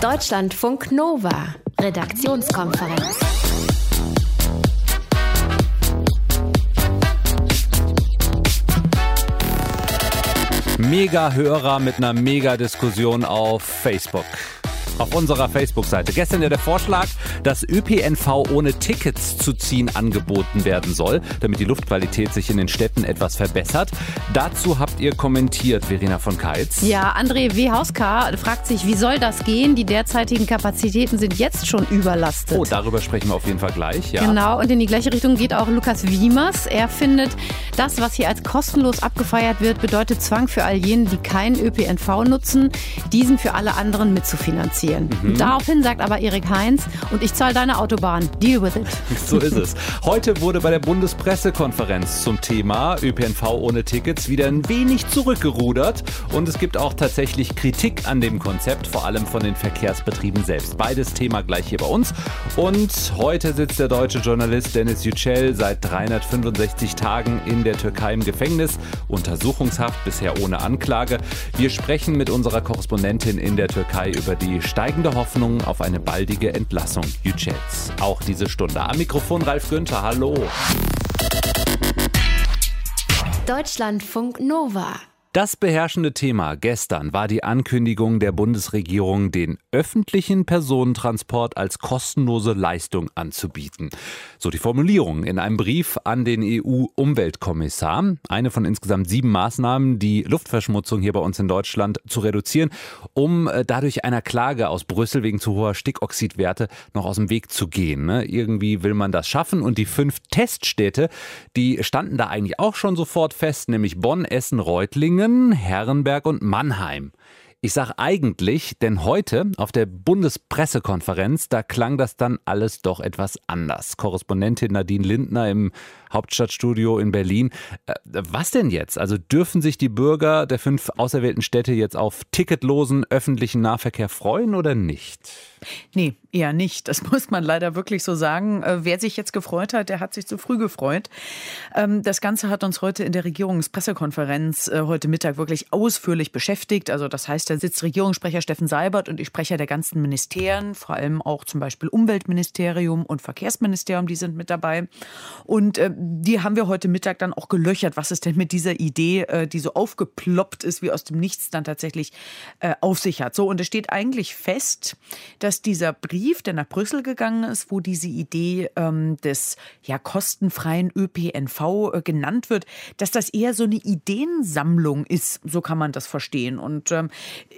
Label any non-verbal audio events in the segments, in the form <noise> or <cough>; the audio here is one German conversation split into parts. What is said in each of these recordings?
Deutschlandfunk Nova, Redaktionskonferenz. Mega-Hörer mit einer Mega-Diskussion auf Facebook auf unserer Facebook-Seite. Gestern ja der Vorschlag, dass ÖPNV ohne Tickets zu ziehen angeboten werden soll, damit die Luftqualität sich in den Städten etwas verbessert. Dazu habt ihr kommentiert, Verena von Keitz. Ja, André W. Hauska fragt sich, wie soll das gehen? Die derzeitigen Kapazitäten sind jetzt schon überlastet. Oh, darüber sprechen wir auf jeden Fall gleich, ja. Genau, und in die gleiche Richtung geht auch Lukas Wiemers. Er findet, das, was hier als kostenlos abgefeiert wird, bedeutet Zwang für all jene, die keinen ÖPNV nutzen, diesen für alle anderen mitzufinanzieren finanzieren. Mhm. Daraufhin sagt aber Erik Heinz, und ich zahle deine Autobahn. Deal with it. <laughs> So ist es. Heute wurde bei der Bundespressekonferenz zum Thema ÖPNV ohne Tickets wieder ein wenig zurückgerudert. Und es gibt auch tatsächlich Kritik an dem Konzept, vor allem von den Verkehrsbetrieben selbst. Beides Thema gleich hier bei uns. Und heute sitzt der deutsche Journalist Dennis Yücel seit 365 Tagen in der Türkei im Gefängnis. Untersuchungshaft, bisher ohne Anklage. Wir sprechen mit unserer Korrespondentin in der Türkei über die steigende Hoffnung auf eine baldige Entlassung Yücels. Auch diese Stunde. Am Mikrofon Ralf Günther, hallo. Deutschlandfunk Nova. Das beherrschende Thema gestern war die Ankündigung der Bundesregierung, den öffentlichen Personentransport als kostenlose Leistung anzubieten. So die Formulierung in einem Brief an den EU-Umweltkommissar. Eine von insgesamt sieben Maßnahmen, die Luftverschmutzung hier bei uns in Deutschland zu reduzieren, um äh, dadurch einer Klage aus Brüssel wegen zu hoher Stickoxidwerte noch aus dem Weg zu gehen. Ne? Irgendwie will man das schaffen und die fünf Teststädte, die standen da eigentlich auch schon sofort fest, nämlich Bonn, Essen, Reutlingen, Thüringen, Herrenberg und Mannheim. Ich sage eigentlich, denn heute auf der Bundespressekonferenz, da klang das dann alles doch etwas anders. Korrespondentin Nadine Lindner im Hauptstadtstudio in Berlin. Äh, was denn jetzt? Also dürfen sich die Bürger der fünf auserwählten Städte jetzt auf ticketlosen öffentlichen Nahverkehr freuen oder nicht? Nee, eher nicht. Das <laughs> muss man leider wirklich so sagen. Äh, wer sich jetzt gefreut hat, der hat sich zu früh gefreut. Ähm, das Ganze hat uns heute in der Regierungspressekonferenz äh, heute Mittag wirklich ausführlich beschäftigt. Also das heißt, da sitzt Regierungssprecher Steffen Seibert und die Sprecher der ganzen Ministerien, vor allem auch zum Beispiel Umweltministerium und Verkehrsministerium, die sind mit dabei. Und äh, die haben wir heute Mittag dann auch gelöchert, was es denn mit dieser Idee, die so aufgeploppt ist, wie aus dem Nichts dann tatsächlich auf sich hat. So, und es steht eigentlich fest, dass dass dieser Brief, der nach Brüssel gegangen ist, wo diese Idee ähm, des ja kostenfreien ÖPNV äh, genannt wird, dass das eher so eine Ideensammlung ist, so kann man das verstehen. Und ähm,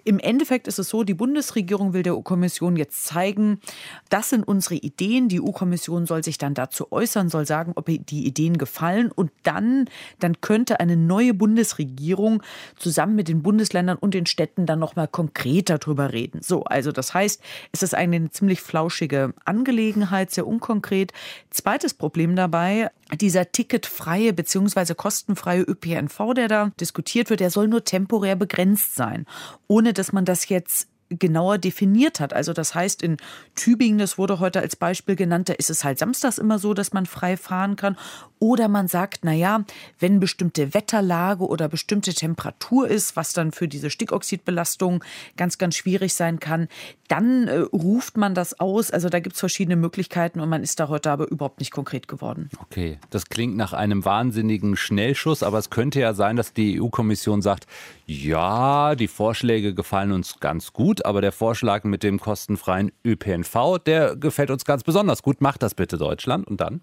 im Endeffekt ist es so, die Bundesregierung will der EU-Kommission jetzt zeigen, das sind unsere Ideen. Die EU-Kommission soll sich dann dazu äußern, soll sagen, ob die Ideen gefallen und dann, dann könnte eine neue Bundesregierung zusammen mit den Bundesländern und den Städten dann noch mal konkreter drüber reden. So, also das heißt, es ist eine ziemlich flauschige Angelegenheit, sehr unkonkret. Zweites Problem dabei, dieser ticketfreie bzw. kostenfreie ÖPNV, der da diskutiert wird, der soll nur temporär begrenzt sein, ohne dass man das jetzt genauer definiert hat. Also das heißt, in Tübingen, das wurde heute als Beispiel genannt, da ist es halt samstags immer so, dass man frei fahren kann. Oder man sagt, na ja, wenn bestimmte Wetterlage oder bestimmte Temperatur ist, was dann für diese Stickoxidbelastung ganz, ganz schwierig sein kann, dann äh, ruft man das aus. Also da gibt es verschiedene Möglichkeiten und man ist da heute aber überhaupt nicht konkret geworden. Okay, das klingt nach einem wahnsinnigen Schnellschuss, aber es könnte ja sein, dass die EU-Kommission sagt, ja, die Vorschläge gefallen uns ganz gut, aber der Vorschlag mit dem kostenfreien ÖPNV, der gefällt uns ganz besonders gut. Macht das bitte Deutschland und dann?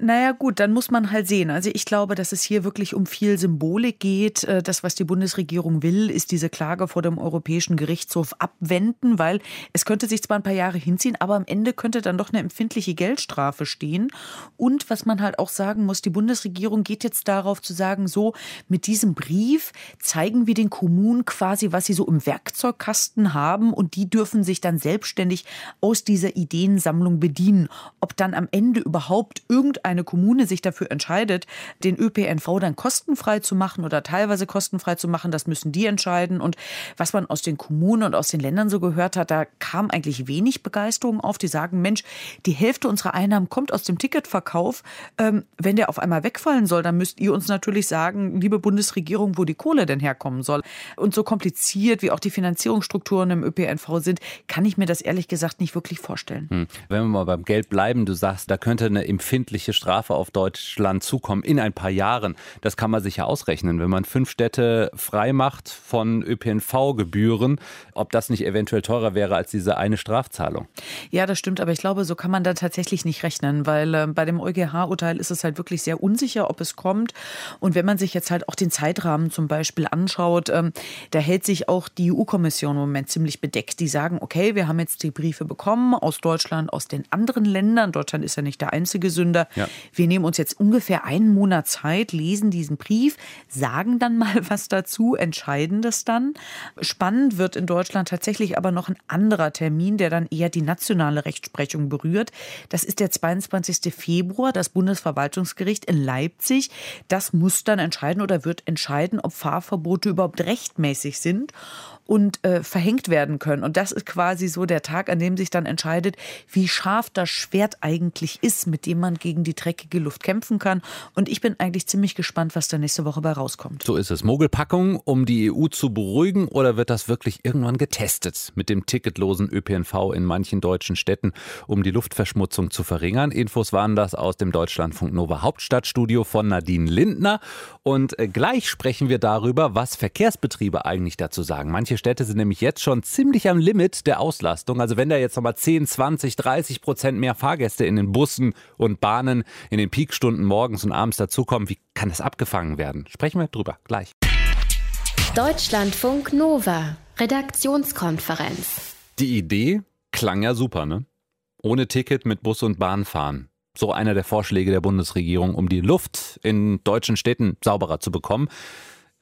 Naja gut, dann muss man halt sehen. Also ich glaube, dass es hier wirklich um viel Symbolik geht. Äh, das, was die Bundesregierung will, ist diese Klage vor dem Europäischen Gerichtshof abwenden, weil es könnte sich zwar ein paar Jahre hinziehen, aber am Ende könnte dann doch eine empfindliche Geldstrafe stehen. Und was man halt auch sagen muss, die Bundesregierung geht jetzt darauf zu sagen, so mit diesem Brief zeigen wir den Kommunen quasi, was sie so im Werkzeugkasten haben und die dürfen sich dann selbstständig aus dieser Ideensammlung bedienen. Ob dann am Ende überhaupt irgendein eine Kommune sich dafür entscheidet, den ÖPNV dann kostenfrei zu machen oder teilweise kostenfrei zu machen, das müssen die entscheiden. Und was man aus den Kommunen und aus den Ländern so gehört hat, da kam eigentlich wenig Begeisterung auf. Die sagen, Mensch, die Hälfte unserer Einnahmen kommt aus dem Ticketverkauf. Ähm, wenn der auf einmal wegfallen soll, dann müsst ihr uns natürlich sagen, liebe Bundesregierung, wo die Kohle denn herkommen soll. Und so kompliziert wie auch die Finanzierungsstrukturen im ÖPNV sind, kann ich mir das ehrlich gesagt nicht wirklich vorstellen. Hm. Wenn wir mal beim Geld bleiben, du sagst, da könnte eine empfindliche Strafe auf Deutschland zukommen in ein paar Jahren. Das kann man sich ja ausrechnen. Wenn man fünf Städte frei macht von ÖPNV-Gebühren, ob das nicht eventuell teurer wäre als diese eine Strafzahlung. Ja, das stimmt, aber ich glaube, so kann man da tatsächlich nicht rechnen, weil äh, bei dem EuGH-Urteil ist es halt wirklich sehr unsicher, ob es kommt. Und wenn man sich jetzt halt auch den Zeitrahmen zum Beispiel anschaut, ähm, da hält sich auch die EU-Kommission im Moment ziemlich bedeckt. Die sagen, okay, wir haben jetzt die Briefe bekommen aus Deutschland, aus den anderen Ländern. Deutschland ist ja nicht der einzige Sünder. Ja. Wir nehmen uns jetzt ungefähr einen Monat Zeit, lesen diesen Brief, sagen dann mal <laughs> was dazu, entscheiden das dann. Spannend wird in Deutschland tatsächlich aber noch ein anderer Termin, der dann eher die nationale Rechtsprechung berührt. Das ist der 22. Februar, das Bundesverwaltungsgericht in Leipzig. Das muss dann entscheiden oder wird entscheiden, ob Fahrverbote überhaupt rechtmäßig sind und äh, verhängt werden können. Und das ist quasi so der Tag, an dem sich dann entscheidet, wie scharf das Schwert eigentlich ist, mit dem man gegen die dreckige Luft kämpfen kann. Und ich bin eigentlich ziemlich gespannt, was da nächste Woche bei rauskommt. So ist es. Mogelpackung, um die EU zu beruhigen, oder wird das wirklich irgendwann getestet mit dem ticketlosen ÖPNV in manchen deutschen Städten, um die Luftverschmutzung zu verringern? Infos waren das aus dem Deutschlandfunk Nova Hauptstadtstudio von Nadine Lindner. Und äh, gleich sprechen wir darüber, was Verkehrsbetriebe eigentlich dazu sagen. Manche Städte sind nämlich jetzt schon ziemlich am Limit der Auslastung. Also wenn da jetzt nochmal 10, 20, 30 Prozent mehr Fahrgäste in den Bussen und Bahnen in den Peakstunden morgens und abends dazukommen, wie kann das abgefangen werden? Sprechen wir drüber gleich. Deutschlandfunk Nova, Redaktionskonferenz. Die Idee klang ja super, ne? Ohne Ticket mit Bus und Bahn fahren. So einer der Vorschläge der Bundesregierung, um die Luft in deutschen Städten sauberer zu bekommen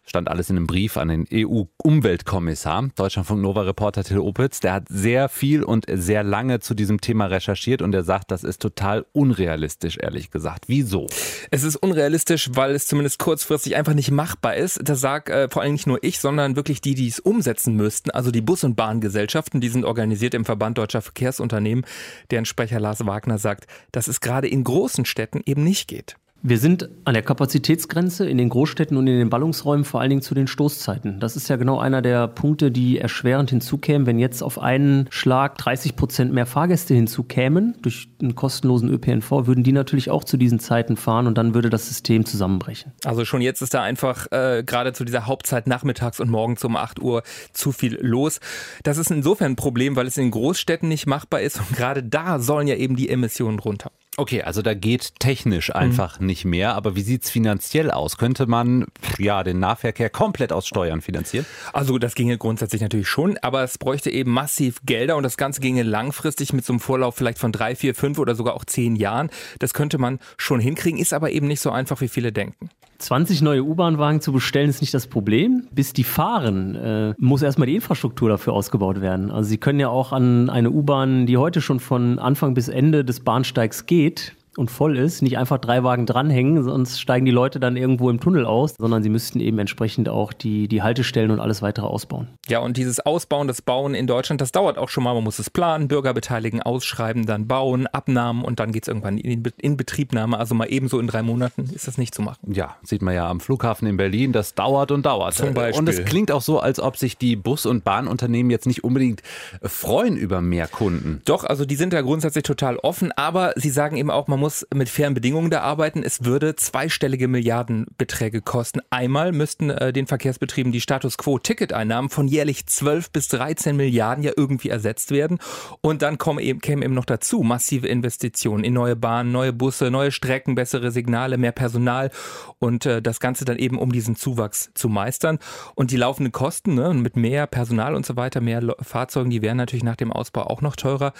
stand alles in einem Brief an den EU-Umweltkommissar. Deutschlandfunk Nova-Reporter Till Opitz, der hat sehr viel und sehr lange zu diesem Thema recherchiert und er sagt, das ist total unrealistisch, ehrlich gesagt. Wieso? Es ist unrealistisch, weil es zumindest kurzfristig einfach nicht machbar ist. Das sagt äh, vor allem nicht nur ich, sondern wirklich die, die es umsetzen müssten. Also die Bus- und Bahngesellschaften, die sind organisiert im Verband Deutscher Verkehrsunternehmen. Deren Sprecher Lars Wagner sagt, dass es gerade in großen Städten eben nicht geht. Wir sind an der Kapazitätsgrenze in den Großstädten und in den Ballungsräumen, vor allen Dingen zu den Stoßzeiten. Das ist ja genau einer der Punkte, die erschwerend hinzukämen, wenn jetzt auf einen Schlag 30 Prozent mehr Fahrgäste hinzukämen durch einen kostenlosen ÖPNV, würden die natürlich auch zu diesen Zeiten fahren und dann würde das System zusammenbrechen. Also schon jetzt ist da einfach äh, gerade zu dieser Hauptzeit nachmittags und morgens um 8 Uhr zu viel los. Das ist insofern ein Problem, weil es in Großstädten nicht machbar ist und gerade da sollen ja eben die Emissionen runter. Okay, also da geht technisch einfach mhm. nicht mehr. Aber wie sieht's finanziell aus? Könnte man ja den Nahverkehr komplett aus Steuern finanzieren? Also das ginge grundsätzlich natürlich schon, aber es bräuchte eben massiv Gelder und das Ganze ginge langfristig mit so einem Vorlauf vielleicht von drei, vier, fünf oder sogar auch zehn Jahren. Das könnte man schon hinkriegen, ist aber eben nicht so einfach, wie viele denken. 20 neue U-Bahn-Wagen zu bestellen ist nicht das Problem. Bis die fahren, äh, muss erstmal die Infrastruktur dafür ausgebaut werden. Also Sie können ja auch an eine U-Bahn, die heute schon von Anfang bis Ende des Bahnsteigs geht, und voll ist, nicht einfach drei Wagen dranhängen, sonst steigen die Leute dann irgendwo im Tunnel aus, sondern sie müssten eben entsprechend auch die, die Haltestellen und alles weitere ausbauen. Ja, und dieses Ausbauen, das Bauen in Deutschland, das dauert auch schon mal. Man muss es planen, Bürger beteiligen, ausschreiben, dann bauen, Abnahmen und dann geht es irgendwann in, in Betriebnahme. Also mal ebenso in drei Monaten ist das nicht zu machen. Ja, sieht man ja am Flughafen in Berlin, das dauert und dauert. Zum Beispiel. Und es klingt auch so, als ob sich die Bus- und Bahnunternehmen jetzt nicht unbedingt freuen über mehr Kunden. Doch, also die sind da grundsätzlich total offen, aber sie sagen eben auch, man muss mit fairen Bedingungen da arbeiten. Es würde zweistellige Milliardenbeträge kosten. Einmal müssten äh, den Verkehrsbetrieben die Status Quo-Ticketeinnahmen von jährlich 12 bis 13 Milliarden ja irgendwie ersetzt werden. Und dann kommen eben, kämen eben noch dazu massive Investitionen in neue Bahnen, neue Busse, neue Strecken, bessere Signale, mehr Personal und äh, das Ganze dann eben, um diesen Zuwachs zu meistern. Und die laufenden Kosten ne, mit mehr Personal und so weiter, mehr Fahrzeugen, die wären natürlich nach dem Ausbau auch noch teurer.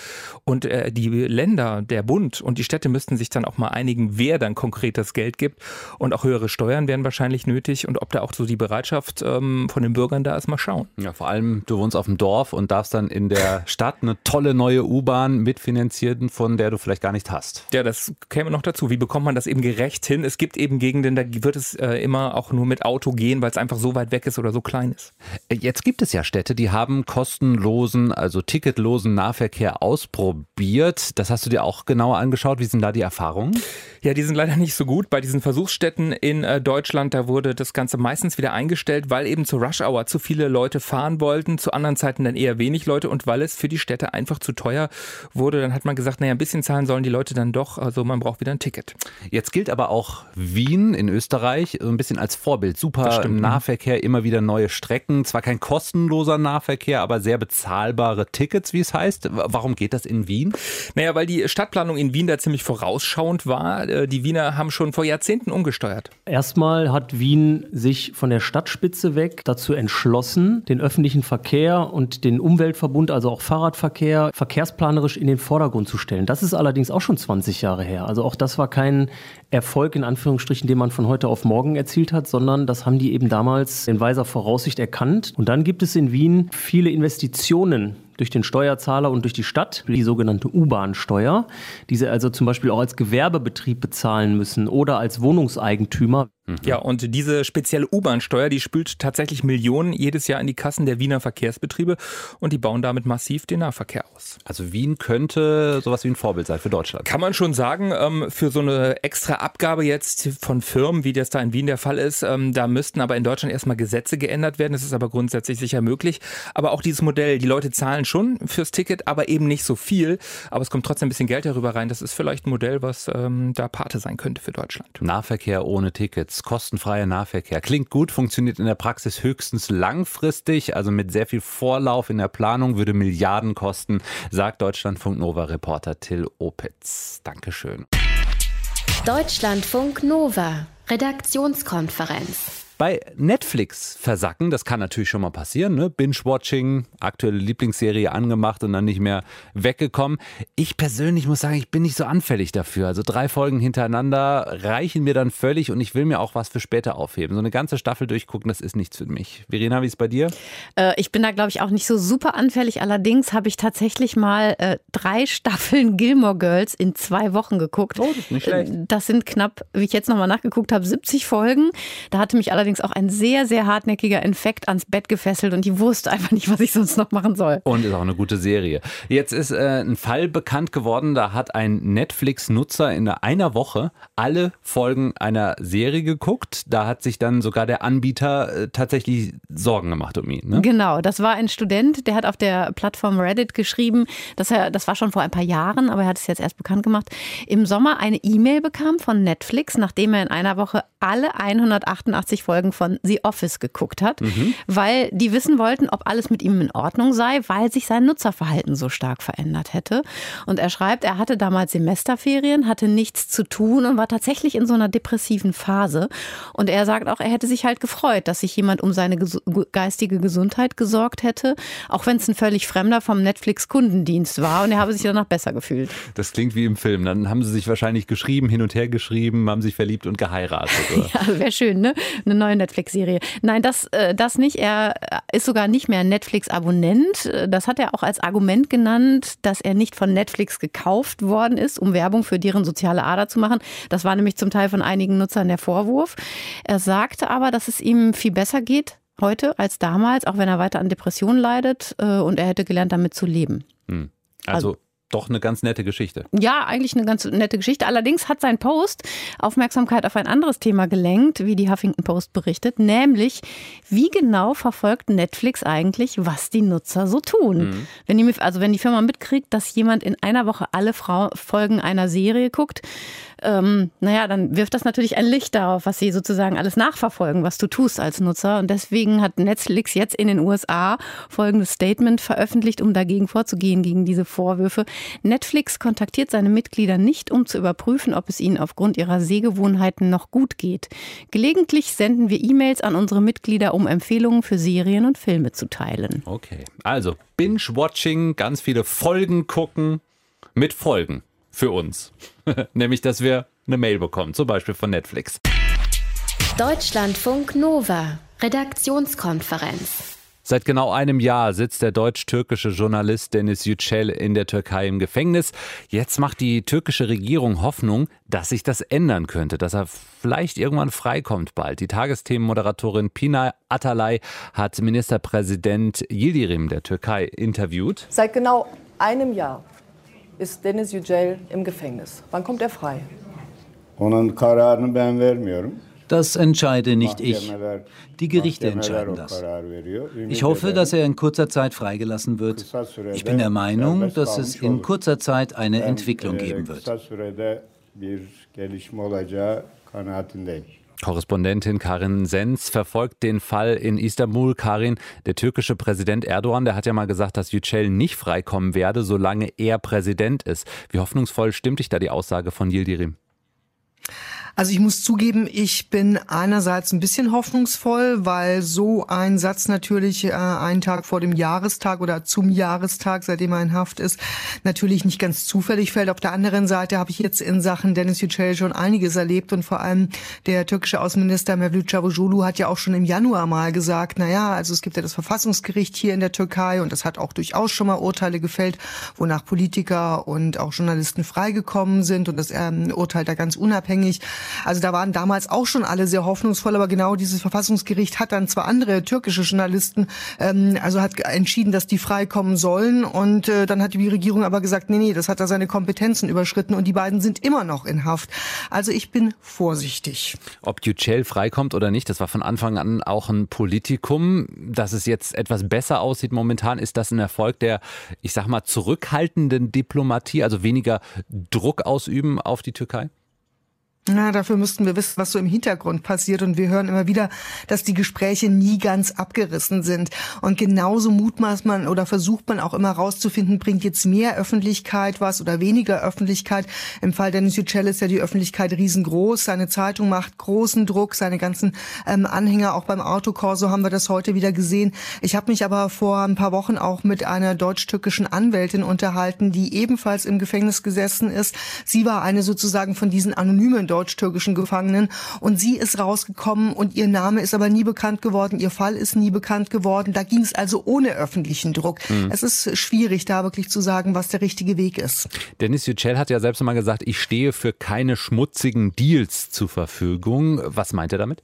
Und äh, die Länder, der Bund und die Städte müssten müssen sich dann auch mal einigen, wer dann konkret das Geld gibt. Und auch höhere Steuern werden wahrscheinlich nötig. Und ob da auch so die Bereitschaft ähm, von den Bürgern da ist, mal schauen. Ja, vor allem, du wohnst auf dem Dorf und darfst dann in der <laughs> Stadt eine tolle neue U-Bahn mitfinanzieren, von der du vielleicht gar nicht hast. Ja, das käme noch dazu. Wie bekommt man das eben gerecht hin? Es gibt eben Gegenden, da wird es äh, immer auch nur mit Auto gehen, weil es einfach so weit weg ist oder so klein ist. Jetzt gibt es ja Städte, die haben kostenlosen, also ticketlosen Nahverkehr ausprobiert. Das hast du dir auch genauer angeschaut. Wie sind da die Erfahrungen? Ja, die sind leider nicht so gut. Bei diesen Versuchsstätten in äh, Deutschland, da wurde das Ganze meistens wieder eingestellt, weil eben zur Rush Hour zu viele Leute fahren wollten, zu anderen Zeiten dann eher wenig Leute und weil es für die Städte einfach zu teuer wurde, dann hat man gesagt, naja, ein bisschen zahlen sollen die Leute dann doch, also man braucht wieder ein Ticket. Jetzt gilt aber auch Wien in Österreich so ein bisschen als Vorbild. Super stimmt, Nahverkehr, immer wieder neue Strecken, zwar kein kostenloser Nahverkehr, aber sehr bezahlbare Tickets, wie es heißt. Warum geht das in Wien? Naja, weil die Stadtplanung in Wien da ziemlich vorausschauend war. Äh, die Wiener haben schon vor Jahrzehnten umgesteuert. Erstmal hat Wien sich von der Stadtspitze weg dazu entschlossen, den öffentlichen Verkehr und den Umweltverbund, also auch Fahrradverkehr, verkehrsplanerisch in den Vordergrund zu stellen. Das ist allerdings auch schon 20 Jahre her. Also auch das war kein Erfolg in Anführungsstrichen, den man von heute auf morgen erzielt hat, sondern das haben die eben damals in weiser Voraussicht erkannt. Und dann gibt es in Wien viele Investitionen durch den Steuerzahler und durch die Stadt, die sogenannte U-Bahn-Steuer, die sie also zum Beispiel auch als Gewerbebetrieb bezahlen müssen oder als Wohnungseigentümer. Ja, und diese spezielle U-Bahn-Steuer, die spült tatsächlich Millionen jedes Jahr in die Kassen der Wiener Verkehrsbetriebe und die bauen damit massiv den Nahverkehr aus. Also Wien könnte sowas wie ein Vorbild sein für Deutschland. Kann man schon sagen, ähm, für so eine extra Abgabe jetzt von Firmen, wie das da in Wien der Fall ist, ähm, da müssten aber in Deutschland erstmal Gesetze geändert werden. Das ist aber grundsätzlich sicher möglich. Aber auch dieses Modell, die Leute zahlen schon fürs Ticket, aber eben nicht so viel. Aber es kommt trotzdem ein bisschen Geld darüber rein. Das ist vielleicht ein Modell, was ähm, da Pate sein könnte für Deutschland. Nahverkehr ohne Tickets kostenfreier Nahverkehr. Klingt gut, funktioniert in der Praxis höchstens langfristig, also mit sehr viel Vorlauf in der Planung, würde Milliarden kosten, sagt Deutschlandfunk Nova Reporter Till Opitz. Dankeschön. Deutschlandfunk Nova Redaktionskonferenz. Bei Netflix versacken, das kann natürlich schon mal passieren, ne? Binge-Watching, aktuelle Lieblingsserie angemacht und dann nicht mehr weggekommen. Ich persönlich muss sagen, ich bin nicht so anfällig dafür. Also drei Folgen hintereinander reichen mir dann völlig und ich will mir auch was für später aufheben. So eine ganze Staffel durchgucken, das ist nichts für mich. Verena, wie ist es bei dir? Äh, ich bin da, glaube ich, auch nicht so super anfällig. Allerdings habe ich tatsächlich mal äh, drei <laughs> Staffeln Gilmore Girls in zwei Wochen geguckt. Oh, das ist nicht schlecht. Äh, das sind knapp, wie ich jetzt nochmal nachgeguckt habe, 70 Folgen. Da hatte mich allerdings allerdings auch ein sehr, sehr hartnäckiger Infekt ans Bett gefesselt und die wusste einfach nicht, was ich sonst noch machen soll. Und ist auch eine gute Serie. Jetzt ist äh, ein Fall bekannt geworden, da hat ein Netflix-Nutzer in einer Woche alle Folgen einer Serie geguckt. Da hat sich dann sogar der Anbieter äh, tatsächlich Sorgen gemacht um ihn. Ne? Genau, das war ein Student, der hat auf der Plattform Reddit geschrieben, dass er, das war schon vor ein paar Jahren, aber er hat es jetzt erst bekannt gemacht, im Sommer eine E-Mail bekam von Netflix, nachdem er in einer Woche alle 188 Folgen Folgen von The Office geguckt hat, mhm. weil die wissen wollten, ob alles mit ihm in Ordnung sei, weil sich sein Nutzerverhalten so stark verändert hätte. Und er schreibt, er hatte damals Semesterferien, hatte nichts zu tun und war tatsächlich in so einer depressiven Phase. Und er sagt auch, er hätte sich halt gefreut, dass sich jemand um seine geistige Gesundheit gesorgt hätte, auch wenn es ein völlig Fremder vom Netflix-Kundendienst war. Und er habe sich danach besser gefühlt. Das klingt wie im Film. Dann haben sie sich wahrscheinlich geschrieben, hin und her geschrieben, haben sich verliebt und geheiratet. Oder? <laughs> ja, wäre schön, ne? Eine neue Netflix-Serie. Nein, das, äh, das nicht. Er ist sogar nicht mehr Netflix-Abonnent. Das hat er auch als Argument genannt, dass er nicht von Netflix gekauft worden ist, um Werbung für deren soziale Ader zu machen. Das war nämlich zum Teil von einigen Nutzern der Vorwurf. Er sagte aber, dass es ihm viel besser geht heute als damals, auch wenn er weiter an Depressionen leidet äh, und er hätte gelernt, damit zu leben. Hm. Also, also doch eine ganz nette Geschichte. Ja, eigentlich eine ganz nette Geschichte. Allerdings hat sein Post Aufmerksamkeit auf ein anderes Thema gelenkt, wie die Huffington Post berichtet, nämlich wie genau verfolgt Netflix eigentlich, was die Nutzer so tun. Mhm. Wenn die, also wenn die Firma mitkriegt, dass jemand in einer Woche alle Folgen einer Serie guckt, ähm, naja, dann wirft das natürlich ein Licht darauf, was sie sozusagen alles nachverfolgen, was du tust als Nutzer. Und deswegen hat Netflix jetzt in den USA folgendes Statement veröffentlicht, um dagegen vorzugehen, gegen diese Vorwürfe. Netflix kontaktiert seine Mitglieder nicht, um zu überprüfen, ob es ihnen aufgrund ihrer Sehgewohnheiten noch gut geht. Gelegentlich senden wir E-Mails an unsere Mitglieder, um Empfehlungen für Serien und Filme zu teilen. Okay, also Binge-Watching, ganz viele Folgen gucken mit Folgen für uns. <laughs> Nämlich, dass wir eine Mail bekommen, zum Beispiel von Netflix. Deutschlandfunk Nova, Redaktionskonferenz. Seit genau einem Jahr sitzt der deutsch-türkische Journalist Dennis Yücel in der Türkei im Gefängnis. Jetzt macht die türkische Regierung Hoffnung, dass sich das ändern könnte, dass er vielleicht irgendwann freikommt bald. Die Tagesthemenmoderatorin Pina Atalay hat Ministerpräsident Yildirim der Türkei interviewt. Seit genau einem Jahr ist Dennis Yücel im Gefängnis. Wann kommt er frei? Onun kararını ben vermiyorum. Das entscheide nicht ich. Die Gerichte entscheiden das. Ich hoffe, dass er in kurzer Zeit freigelassen wird. Ich bin der Meinung, dass es in kurzer Zeit eine Entwicklung geben wird. Korrespondentin Karin Sens verfolgt den Fall in Istanbul. Karin, der türkische Präsident Erdogan, der hat ja mal gesagt, dass Yücel nicht freikommen werde, solange er Präsident ist. Wie hoffnungsvoll stimmt dich da die Aussage von Yildirim? Also ich muss zugeben, ich bin einerseits ein bisschen hoffnungsvoll, weil so ein Satz natürlich äh, einen Tag vor dem Jahrestag oder zum Jahrestag, seitdem er in Haft ist, natürlich nicht ganz zufällig fällt. Auf der anderen Seite habe ich jetzt in Sachen Dennis Yücel schon einiges erlebt und vor allem der türkische Außenminister Mevlüt Cavusoglu hat ja auch schon im Januar mal gesagt, na ja, also es gibt ja das Verfassungsgericht hier in der Türkei und das hat auch durchaus schon mal Urteile gefällt, wonach Politiker und auch Journalisten freigekommen sind und das ähm, Urteil da ganz unabhängig. Also da waren damals auch schon alle sehr hoffnungsvoll, aber genau dieses Verfassungsgericht hat dann zwar andere türkische Journalisten, ähm, also hat entschieden, dass die freikommen sollen und äh, dann hat die Regierung aber gesagt, nee, nee, das hat da seine Kompetenzen überschritten und die beiden sind immer noch in Haft. Also ich bin vorsichtig. Ob Yücel freikommt oder nicht, das war von Anfang an auch ein Politikum. Dass es jetzt etwas besser aussieht momentan, ist das ein Erfolg der, ich sag mal, zurückhaltenden Diplomatie, also weniger Druck ausüben auf die Türkei? Na, dafür müssten wir wissen, was so im Hintergrund passiert. Und wir hören immer wieder, dass die Gespräche nie ganz abgerissen sind. Und genauso mutmaßt man oder versucht man auch immer rauszufinden, bringt jetzt mehr Öffentlichkeit was oder weniger Öffentlichkeit. Im Fall Dennis Yücel ist ja die Öffentlichkeit riesengroß. Seine Zeitung macht großen Druck, seine ganzen ähm, Anhänger auch beim Autokorso haben wir das heute wieder gesehen. Ich habe mich aber vor ein paar Wochen auch mit einer deutsch-türkischen Anwältin unterhalten, die ebenfalls im Gefängnis gesessen ist. Sie war eine sozusagen von diesen anonymen deutsch-türkischen Gefangenen. Und sie ist rausgekommen und ihr Name ist aber nie bekannt geworden, ihr Fall ist nie bekannt geworden. Da ging es also ohne öffentlichen Druck. Mhm. Es ist schwierig, da wirklich zu sagen, was der richtige Weg ist. Dennis Yücel hat ja selbst mal gesagt, ich stehe für keine schmutzigen Deals zur Verfügung. Was meint er damit?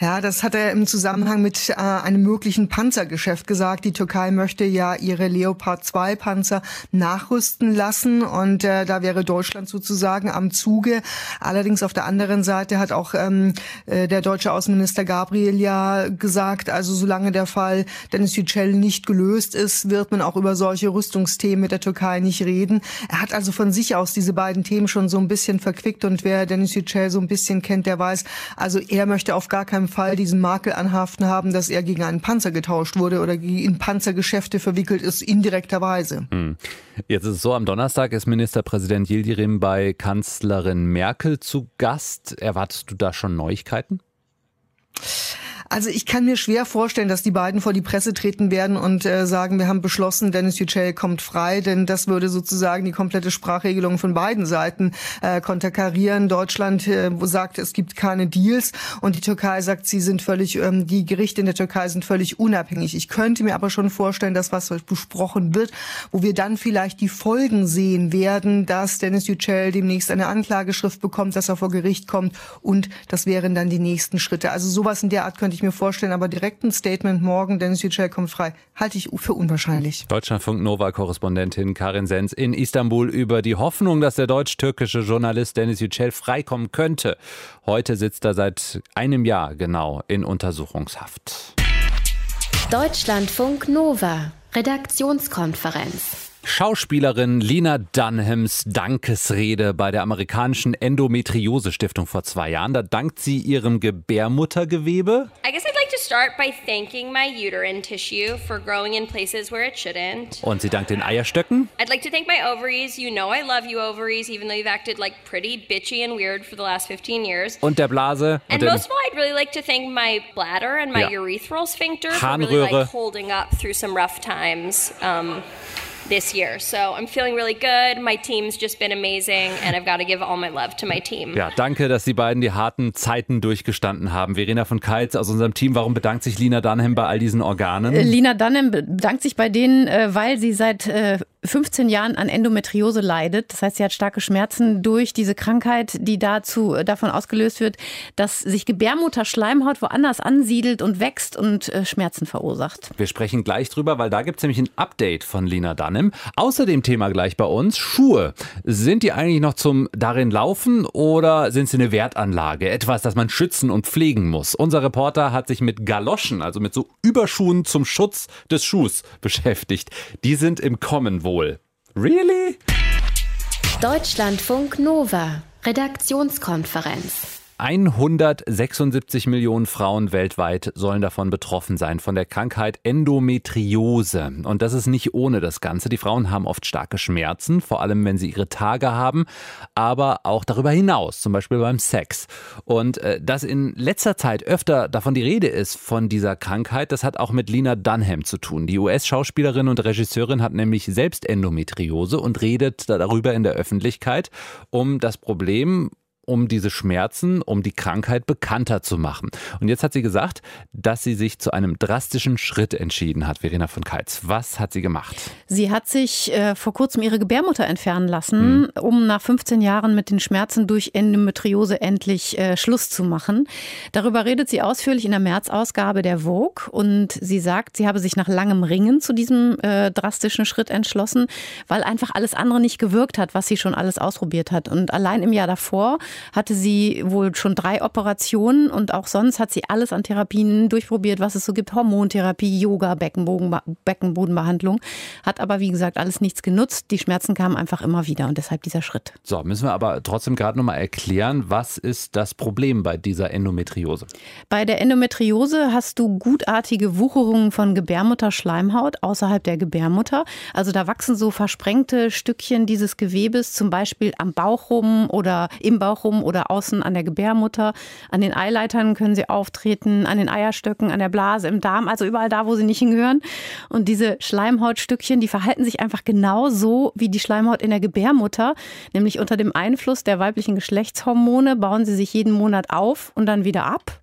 Ja, das hat er im Zusammenhang mit äh, einem möglichen Panzergeschäft gesagt. Die Türkei möchte ja ihre Leopard 2 Panzer nachrüsten lassen und äh, da wäre Deutschland sozusagen am Zuge. Allerdings auf der anderen Seite hat auch ähm, äh, der deutsche Außenminister Gabriel ja gesagt, also solange der Fall Dennis Yücel nicht gelöst ist, wird man auch über solche Rüstungsthemen mit der Türkei nicht reden. Er hat also von sich aus diese beiden Themen schon so ein bisschen verquickt und wer Dennis Yücel so ein bisschen kennt, der weiß, also er möchte auf gar keinen keinem Fall diesen Makel anhaften haben, dass er gegen einen Panzer getauscht wurde oder in Panzergeschäfte verwickelt ist, indirekterweise. Hm. Jetzt ist es so, am Donnerstag ist Ministerpräsident Yildirim bei Kanzlerin Merkel zu Gast. Erwartest du da schon Neuigkeiten? Also ich kann mir schwer vorstellen, dass die beiden vor die Presse treten werden und äh, sagen, wir haben beschlossen, Dennis Yücel kommt frei, denn das würde sozusagen die komplette Sprachregelung von beiden Seiten äh, konterkarieren. Deutschland äh, sagt, es gibt keine Deals und die Türkei sagt, sie sind völlig, ähm, die Gerichte in der Türkei sind völlig unabhängig. Ich könnte mir aber schon vorstellen, dass was besprochen wird, wo wir dann vielleicht die Folgen sehen werden, dass Dennis Yücel demnächst eine Anklageschrift bekommt, dass er vor Gericht kommt und das wären dann die nächsten Schritte. Also sowas in der Art könnte ich mir vorstellen, aber direkt ein Statement morgen, Dennis Yücel kommt frei, halte ich für unwahrscheinlich. Deutschlandfunk Nova-Korrespondentin Karin Sens in Istanbul über die Hoffnung, dass der deutsch-türkische Journalist Dennis Yücel freikommen könnte. Heute sitzt er seit einem Jahr genau in Untersuchungshaft. Deutschlandfunk Nova, Redaktionskonferenz. Schauspielerin Lina Dunhams Dankesrede bei der amerikanischen Endometriose Stiftung vor zwei Jahren. Da dankt sie ihrem Gebärmuttergewebe. I guess I'd like to start by thanking my uterine tissue for growing in places where it shouldn't. Und sie dankt den Eierstöcken. I'd like to thank my ovaries. You know I love you ovaries, even though you've acted like pretty bitchy and weird for the last 15 years. Und der Blase. And most of all, I'd really like to thank my bladder and my ja. urethral sphincter Harnröhre. for really like holding up through some rough times. Um, this year. So I'm feeling really good. My team's just been amazing and I've got to give all my love to my team. Ja, danke, dass die beiden die harten Zeiten durchgestanden haben. Verena von Keitz aus unserem Team, warum bedankt sich Lina Dunham bei all diesen Organen? Lina Dunham bedankt sich bei denen, äh, weil sie seit 15 äh, Jahren an Endometriose leidet. Das heißt, sie hat starke Schmerzen durch diese Krankheit, die dazu äh, davon ausgelöst wird, dass sich Gebärmutterschleimhaut woanders ansiedelt und wächst und Schmerzen verursacht. Wir sprechen gleich drüber, weil da gibt es nämlich ein Update von Lina Dunham. Arnim. Außerdem Thema gleich bei uns, Schuhe. Sind die eigentlich noch zum darin laufen oder sind sie eine Wertanlage? Etwas, das man schützen und pflegen muss. Unser Reporter hat sich mit Galoschen, also mit so Überschuhen zum Schutz des Schuhs beschäftigt. Die sind im Kommen wohl. Really? Deutschlandfunk Nova. Redaktionskonferenz. 176 Millionen Frauen weltweit sollen davon betroffen sein, von der Krankheit Endometriose. Und das ist nicht ohne das Ganze. Die Frauen haben oft starke Schmerzen, vor allem wenn sie ihre Tage haben, aber auch darüber hinaus, zum Beispiel beim Sex. Und äh, dass in letzter Zeit öfter davon die Rede ist, von dieser Krankheit, das hat auch mit Lina Dunham zu tun. Die US-Schauspielerin und Regisseurin hat nämlich selbst Endometriose und redet darüber in der Öffentlichkeit, um das Problem um diese Schmerzen, um die Krankheit bekannter zu machen. Und jetzt hat sie gesagt, dass sie sich zu einem drastischen Schritt entschieden hat, Verena von Keitz. Was hat sie gemacht? Sie hat sich äh, vor kurzem ihre Gebärmutter entfernen lassen, mhm. um nach 15 Jahren mit den Schmerzen durch Endometriose endlich äh, Schluss zu machen. Darüber redet sie ausführlich in der März-Ausgabe der Vogue und sie sagt, sie habe sich nach langem Ringen zu diesem äh, drastischen Schritt entschlossen, weil einfach alles andere nicht gewirkt hat, was sie schon alles ausprobiert hat. Und allein im Jahr davor hatte sie wohl schon drei Operationen und auch sonst hat sie alles an Therapien durchprobiert, was es so gibt. Hormontherapie, Yoga, Beckenboden, Beckenbodenbehandlung. Hat aber, wie gesagt, alles nichts genutzt. Die Schmerzen kamen einfach immer wieder und deshalb dieser Schritt. So, müssen wir aber trotzdem gerade nochmal erklären, was ist das Problem bei dieser Endometriose? Bei der Endometriose hast du gutartige Wucherungen von Gebärmutterschleimhaut außerhalb der Gebärmutter. Also da wachsen so versprengte Stückchen dieses Gewebes, zum Beispiel am Bauch rum oder im Bauch rum oder außen an der Gebärmutter. An den Eileitern können sie auftreten, an den Eierstöcken, an der Blase, im Darm, also überall da, wo sie nicht hingehören. Und diese Schleimhautstückchen, die verhalten sich einfach genauso wie die Schleimhaut in der Gebärmutter, nämlich unter dem Einfluss der weiblichen Geschlechtshormone bauen sie sich jeden Monat auf und dann wieder ab.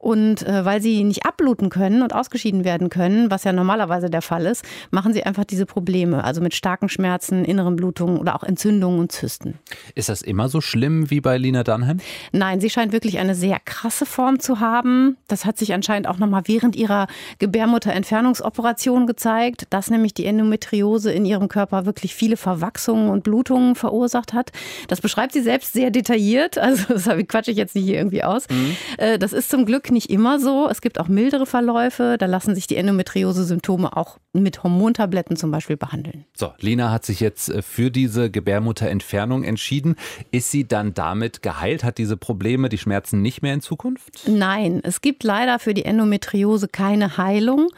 Und äh, weil sie nicht abbluten können und ausgeschieden werden können, was ja normalerweise der Fall ist, machen sie einfach diese Probleme. Also mit starken Schmerzen, inneren Blutungen oder auch Entzündungen und Zysten. Ist das immer so schlimm wie bei Lina Dunham? Nein, sie scheint wirklich eine sehr krasse Form zu haben. Das hat sich anscheinend auch nochmal während ihrer Gebärmutterentfernungsoperation gezeigt, dass nämlich die Endometriose in ihrem Körper wirklich viele Verwachsungen und Blutungen verursacht hat. Das beschreibt sie selbst sehr detailliert. <laughs> Also das quatsche ich jetzt nicht hier irgendwie aus. Mhm. Äh, das ist zum Glück nicht immer so. Es gibt auch mildere Verläufe. Da lassen sich die Endometriose-Symptome auch mit Hormontabletten zum Beispiel behandeln. So, Lina hat sich jetzt äh, für diese Gebärmutterentfernung entschieden. Ist sie dann damit geheilt? Hat diese Probleme, die Schmerzen nicht mehr in Zukunft? Nein, es gibt leider für die Endometriose keine Heilung.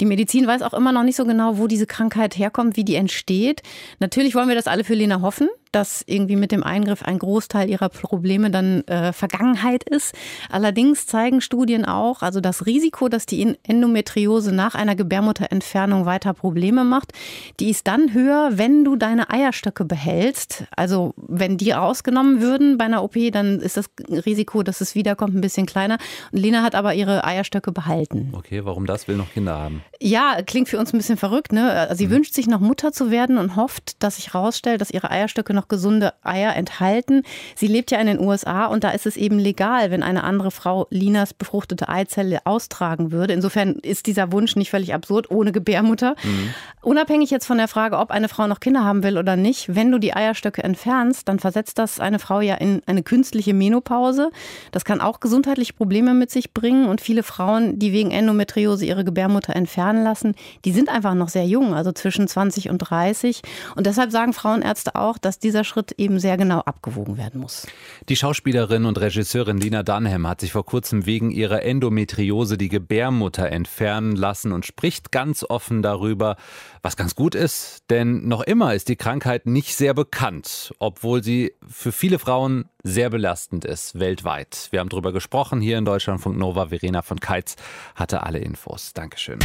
Die Medizin weiß auch immer noch nicht so genau, wo diese Krankheit herkommt, wie die entsteht. Natürlich wollen wir das alle für Lena hoffen dass irgendwie mit dem Eingriff ein Großteil ihrer Probleme dann äh, Vergangenheit ist. Allerdings zeigen Studien auch, also das Risiko, dass die Endometriose nach einer Gebärmutterentfernung weiter Probleme macht, die ist dann höher, wenn du deine Eierstöcke behältst. Also wenn die rausgenommen würden bei einer OP, dann ist das Risiko, dass es wiederkommt, ein bisschen kleiner. Und Lena hat aber ihre Eierstöcke behalten. Okay, warum das? Will noch Kinder haben? Ja, klingt für uns ein bisschen verrückt. Ne? Sie mhm. wünscht sich noch Mutter zu werden und hofft, dass sich herausstellt, dass ihre Eierstöcke noch noch gesunde Eier enthalten. Sie lebt ja in den USA und da ist es eben legal, wenn eine andere Frau Linas befruchtete Eizelle austragen würde. Insofern ist dieser Wunsch nicht völlig absurd, ohne Gebärmutter. Mhm. Unabhängig jetzt von der Frage, ob eine Frau noch Kinder haben will oder nicht, wenn du die Eierstöcke entfernst, dann versetzt das eine Frau ja in eine künstliche Menopause. Das kann auch gesundheitliche Probleme mit sich bringen und viele Frauen, die wegen Endometriose ihre Gebärmutter entfernen lassen, die sind einfach noch sehr jung, also zwischen 20 und 30. Und deshalb sagen Frauenärzte auch, dass diese dieser Schritt eben sehr genau abgewogen werden muss. Die Schauspielerin und Regisseurin Lina Dunham hat sich vor kurzem wegen ihrer Endometriose die Gebärmutter entfernen lassen und spricht ganz offen darüber, was ganz gut ist, denn noch immer ist die Krankheit nicht sehr bekannt, obwohl sie für viele Frauen sehr belastend ist weltweit. Wir haben darüber gesprochen hier in Deutschlandfunk Nova. Verena von Keitz hatte alle Infos. Dankeschön.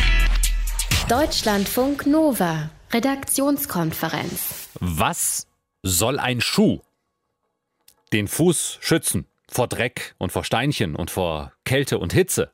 Deutschlandfunk Nova Redaktionskonferenz. Was soll ein Schuh? Den Fuß schützen vor Dreck und vor Steinchen und vor Kälte und Hitze.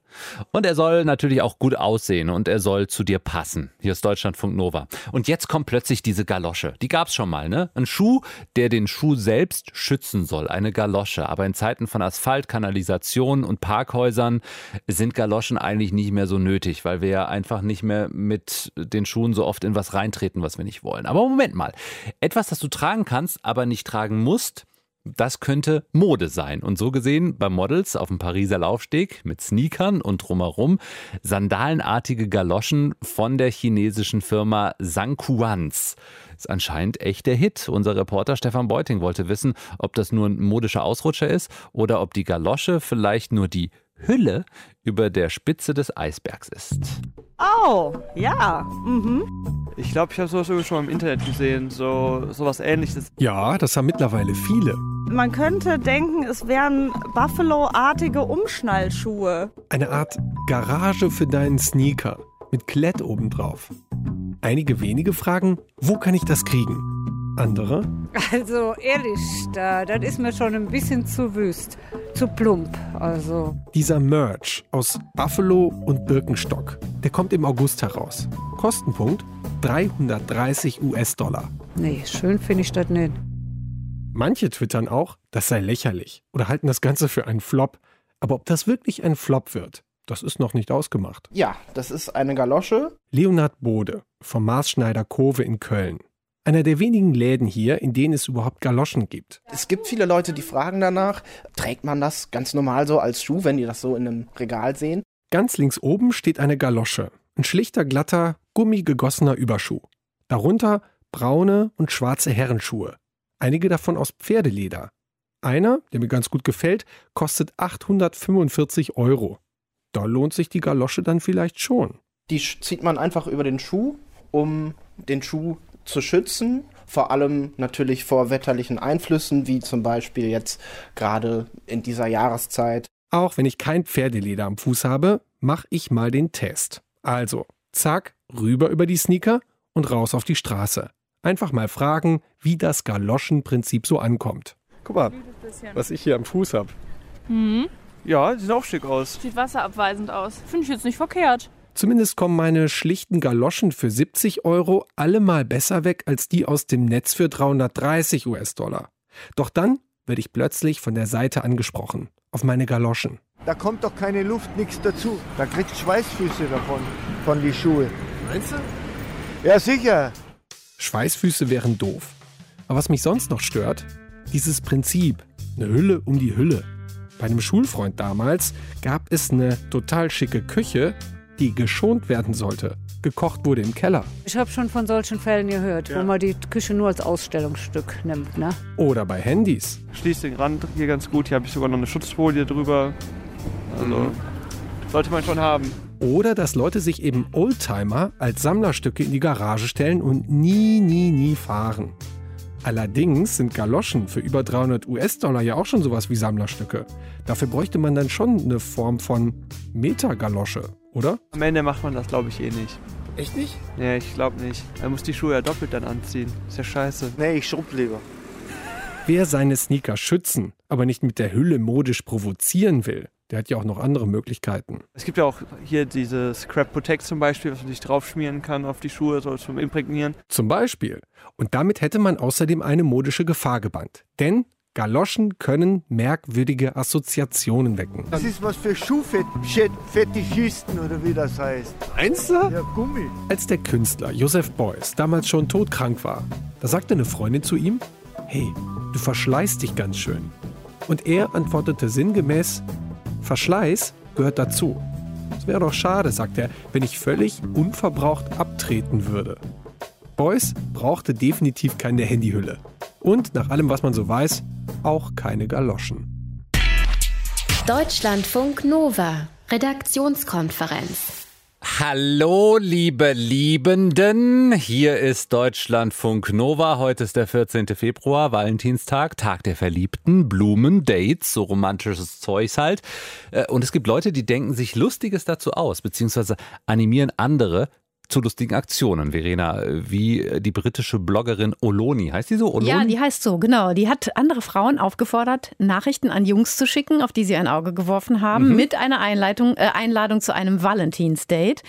Und er soll natürlich auch gut aussehen und er soll zu dir passen. Hier ist Deutschlandfunk Nova. Und jetzt kommt plötzlich diese Galosche. Die gab's schon mal, ne? Ein Schuh, der den Schuh selbst schützen soll. Eine Galosche. Aber in Zeiten von Asphalt, Kanalisation und Parkhäusern sind Galoschen eigentlich nicht mehr so nötig, weil wir ja einfach nicht mehr mit den Schuhen so oft in was reintreten, was wir nicht wollen. Aber Moment mal. Etwas, das du tragen kannst, aber nicht tragen musst, das könnte Mode sein. Und so gesehen bei Models auf dem Pariser Laufsteg mit Sneakern und drumherum sandalenartige Galoschen von der chinesischen Firma Sankuans. Ist anscheinend echt der Hit. Unser Reporter Stefan Beuting wollte wissen, ob das nur ein modischer Ausrutscher ist oder ob die Galosche vielleicht nur die Hülle über der Spitze des Eisbergs ist. Oh, ja. Mhm. Ich glaube, ich habe sowas irgendwie schon mal im Internet gesehen, so sowas ähnliches. Ja, das haben mittlerweile viele. Man könnte denken, es wären Buffalo-artige Umschnallschuhe. Eine Art Garage für deinen Sneaker mit Klett obendrauf. Einige wenige fragen, wo kann ich das kriegen? Andere? Also ehrlich, da, das ist mir schon ein bisschen zu wüst, zu plump. Also. Dieser Merch aus Buffalo und Birkenstock, der kommt im August heraus. Kostenpunkt 330 US-Dollar. Nee, schön finde ich das nicht. Manche twittern auch, das sei lächerlich oder halten das Ganze für einen Flop. Aber ob das wirklich ein Flop wird, das ist noch nicht ausgemacht. Ja, das ist eine Galosche. Leonhard Bode vom Maßschneider Kurve in Köln. Einer der wenigen Läden hier, in denen es überhaupt Galoschen gibt. Es gibt viele Leute, die fragen danach, trägt man das ganz normal so als Schuh, wenn die das so in einem Regal sehen? Ganz links oben steht eine Galosche. Ein schlichter, glatter, gummigegossener Überschuh. Darunter braune und schwarze Herrenschuhe. Einige davon aus Pferdeleder. Einer, der mir ganz gut gefällt, kostet 845 Euro. Da lohnt sich die Galosche dann vielleicht schon. Die zieht man einfach über den Schuh, um den Schuh zu schützen, vor allem natürlich vor wetterlichen Einflüssen, wie zum Beispiel jetzt gerade in dieser Jahreszeit. Auch wenn ich kein Pferdeleder am Fuß habe, mache ich mal den Test. Also, zack, rüber über die Sneaker und raus auf die Straße. Einfach mal fragen, wie das Galoschenprinzip so ankommt. Guck mal, was ich hier am Fuß habe. Mhm. Ja, sieht auch schick aus. Sieht wasserabweisend aus. Finde ich jetzt nicht verkehrt. Zumindest kommen meine schlichten Galoschen für 70 Euro allemal besser weg als die aus dem Netz für 330 US-Dollar. Doch dann werde ich plötzlich von der Seite angesprochen. Auf meine Galoschen. Da kommt doch keine Luft, nichts dazu. Da kriegt Schweißfüße davon, von die Schuhe. Meinst du? Ja, sicher. Schweißfüße wären doof. Aber was mich sonst noch stört, dieses Prinzip, eine Hülle um die Hülle. Bei einem Schulfreund damals gab es eine total schicke Küche, die geschont werden sollte. Gekocht wurde im Keller. Ich habe schon von solchen Fällen gehört, ja. wo man die Küche nur als Ausstellungsstück nimmt. Ne? Oder bei Handys. Schließt den Rand hier ganz gut. Hier habe ich sogar noch eine Schutzfolie drüber. Also mhm. sollte man schon haben. Oder dass Leute sich eben Oldtimer als Sammlerstücke in die Garage stellen und nie, nie, nie fahren. Allerdings sind Galoschen für über 300 US-Dollar ja auch schon sowas wie Sammlerstücke. Dafür bräuchte man dann schon eine Form von Metagalosche, oder? Am Ende macht man das, glaube ich, eh nicht. Echt nicht? Nee, ich glaube nicht. Er muss die Schuhe ja doppelt dann anziehen. Ist ja scheiße. Nee, ich schrub lieber. Wer seine Sneaker schützen, aber nicht mit der Hülle modisch provozieren will, der hat ja auch noch andere Möglichkeiten. Es gibt ja auch hier diese Scrap Protect zum Beispiel, was man sich draufschmieren kann auf die Schuhe, so zum Imprägnieren. Zum Beispiel. Und damit hätte man außerdem eine modische Gefahr gebannt. Denn Galoschen können merkwürdige Assoziationen wecken. Das ist was für Schuhfetischisten oder wie das heißt. Meinst du? Ja, Gummi. Als der Künstler Joseph Beuys damals schon todkrank war, da sagte eine Freundin zu ihm, hey, du verschleißt dich ganz schön. Und er antwortete sinngemäß, Verschleiß gehört dazu. Es wäre doch schade, sagt er, wenn ich völlig unverbraucht abtreten würde. Beuys brauchte definitiv keine Handyhülle. Und nach allem, was man so weiß, auch keine Galoschen. Deutschlandfunk Nova, Redaktionskonferenz. Hallo, liebe Liebenden. Hier ist Deutschlandfunk Nova. Heute ist der 14. Februar, Valentinstag, Tag der Verliebten, Blumen, Dates, so romantisches Zeugs halt. Äh, und es gibt Leute, die denken sich Lustiges dazu aus, beziehungsweise animieren andere, zu lustigen Aktionen, Verena, wie die britische Bloggerin Oloni. Heißt die so? Oloni? Ja, die heißt so, genau. Die hat andere Frauen aufgefordert, Nachrichten an Jungs zu schicken, auf die sie ein Auge geworfen haben, mhm. mit einer Einleitung, äh, Einladung zu einem Valentinsdate.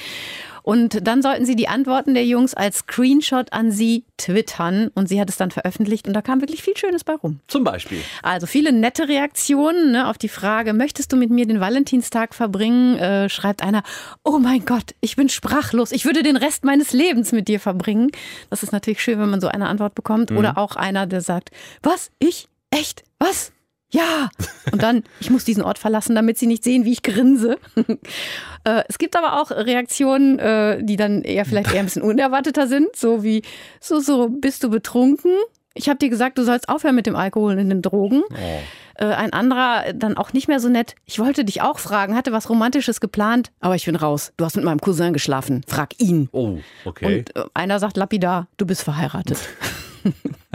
Und dann sollten sie die Antworten der Jungs als Screenshot an sie twittern. Und sie hat es dann veröffentlicht und da kam wirklich viel Schönes bei rum. Zum Beispiel. Also viele nette Reaktionen ne, auf die Frage, möchtest du mit mir den Valentinstag verbringen? Äh, schreibt einer, oh mein Gott, ich bin sprachlos. Ich würde den Rest meines Lebens mit dir verbringen. Das ist natürlich schön, wenn man so eine Antwort bekommt. Mhm. Oder auch einer, der sagt, was? Ich? Echt? Was? Ja. Und dann, ich muss diesen Ort verlassen, damit sie nicht sehen, wie ich grinse. <laughs> Äh, es gibt aber auch Reaktionen, äh, die dann eher vielleicht eher ein bisschen unerwarteter sind, so wie, so, so, bist du betrunken? Ich habe dir gesagt, du sollst aufhören mit dem Alkohol und den Drogen. Oh. Äh, ein anderer dann auch nicht mehr so nett. Ich wollte dich auch fragen, hatte was Romantisches geplant, aber ich bin raus. Du hast mit meinem Cousin geschlafen. Frag ihn. Oh, okay. Und einer sagt lapidar, du bist verheiratet. <laughs>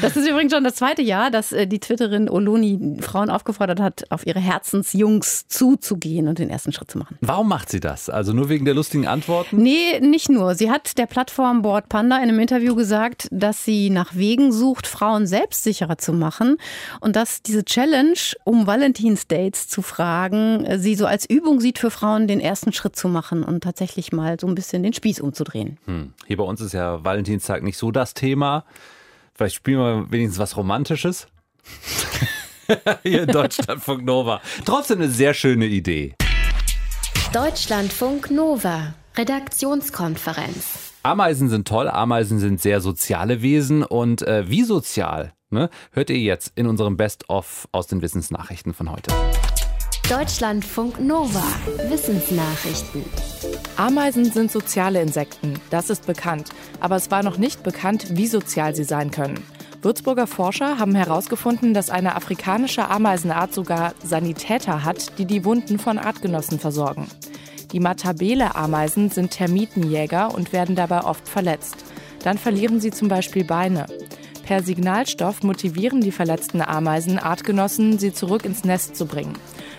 Das ist übrigens schon das zweite Jahr, dass äh, die Twitterin Oloni Frauen aufgefordert hat, auf ihre Herzensjungs zuzugehen und den ersten Schritt zu machen. Warum macht sie das? Also nur wegen der lustigen Antworten? Nee, nicht nur. Sie hat der Plattform Board Panda in einem Interview gesagt, dass sie nach Wegen sucht, Frauen selbstsicherer zu machen und dass diese Challenge, um Valentinsdates zu fragen, äh, sie so als Übung sieht für Frauen, den ersten Schritt zu machen und tatsächlich mal so ein bisschen den Spieß umzudrehen. Hm. Hier bei uns ist ja Valentinstag nicht so das Thema. Vielleicht spielen wir wenigstens was Romantisches. <laughs> Hier in Deutschlandfunk Nova. Trotzdem eine sehr schöne Idee. Deutschlandfunk Nova. Redaktionskonferenz. Ameisen sind toll, Ameisen sind sehr soziale Wesen und äh, wie sozial, ne, hört ihr jetzt in unserem Best-of aus den Wissensnachrichten von heute. Deutschlandfunk Nova. Wissensnachrichten. Ameisen sind soziale Insekten, das ist bekannt. Aber es war noch nicht bekannt, wie sozial sie sein können. Würzburger Forscher haben herausgefunden, dass eine afrikanische Ameisenart sogar Sanitäter hat, die die Wunden von Artgenossen versorgen. Die Matabele-Ameisen sind Termitenjäger und werden dabei oft verletzt. Dann verlieren sie zum Beispiel Beine. Per Signalstoff motivieren die verletzten Ameisen Artgenossen, sie zurück ins Nest zu bringen.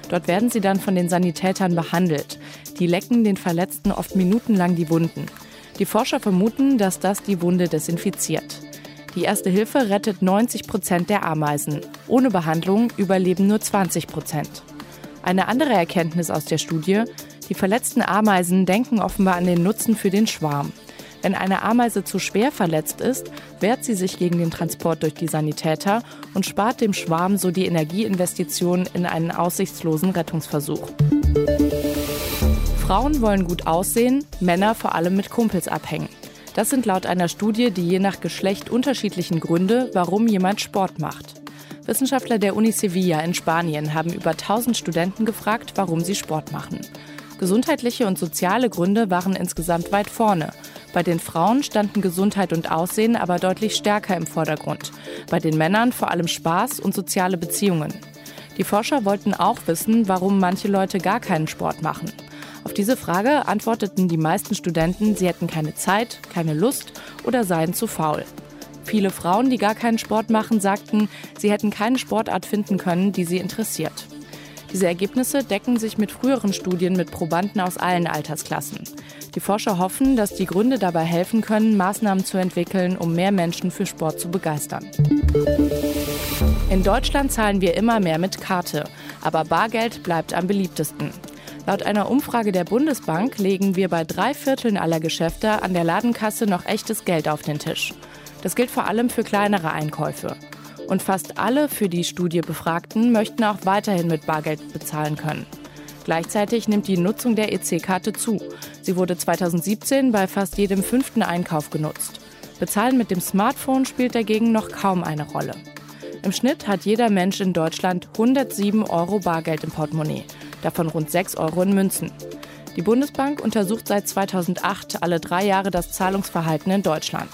Dort werden sie dann von den Sanitätern behandelt. Die lecken den Verletzten oft minutenlang die Wunden. Die Forscher vermuten, dass das die Wunde desinfiziert. Die erste Hilfe rettet 90 Prozent der Ameisen. Ohne Behandlung überleben nur 20 Prozent. Eine andere Erkenntnis aus der Studie, die verletzten Ameisen denken offenbar an den Nutzen für den Schwarm. Wenn eine Ameise zu schwer verletzt ist, wehrt sie sich gegen den Transport durch die Sanitäter und spart dem Schwarm so die Energieinvestitionen in einen aussichtslosen Rettungsversuch. Frauen wollen gut aussehen, Männer vor allem mit Kumpels abhängen. Das sind laut einer Studie die je nach Geschlecht unterschiedlichen Gründe, warum jemand Sport macht. Wissenschaftler der Uni Sevilla in Spanien haben über 1000 Studenten gefragt, warum sie Sport machen. Gesundheitliche und soziale Gründe waren insgesamt weit vorne. Bei den Frauen standen Gesundheit und Aussehen aber deutlich stärker im Vordergrund. Bei den Männern vor allem Spaß und soziale Beziehungen. Die Forscher wollten auch wissen, warum manche Leute gar keinen Sport machen. Auf diese Frage antworteten die meisten Studenten, sie hätten keine Zeit, keine Lust oder seien zu faul. Viele Frauen, die gar keinen Sport machen, sagten, sie hätten keine Sportart finden können, die sie interessiert. Diese Ergebnisse decken sich mit früheren Studien mit Probanden aus allen Altersklassen. Die Forscher hoffen, dass die Gründe dabei helfen können, Maßnahmen zu entwickeln, um mehr Menschen für Sport zu begeistern. In Deutschland zahlen wir immer mehr mit Karte, aber Bargeld bleibt am beliebtesten. Laut einer Umfrage der Bundesbank legen wir bei drei Vierteln aller Geschäfte an der Ladenkasse noch echtes Geld auf den Tisch. Das gilt vor allem für kleinere Einkäufe. Und fast alle für die Studie Befragten möchten auch weiterhin mit Bargeld bezahlen können. Gleichzeitig nimmt die Nutzung der EC-Karte zu. Sie wurde 2017 bei fast jedem fünften Einkauf genutzt. Bezahlen mit dem Smartphone spielt dagegen noch kaum eine Rolle. Im Schnitt hat jeder Mensch in Deutschland 107 Euro Bargeld im Portemonnaie, davon rund 6 Euro in Münzen. Die Bundesbank untersucht seit 2008 alle drei Jahre das Zahlungsverhalten in Deutschland.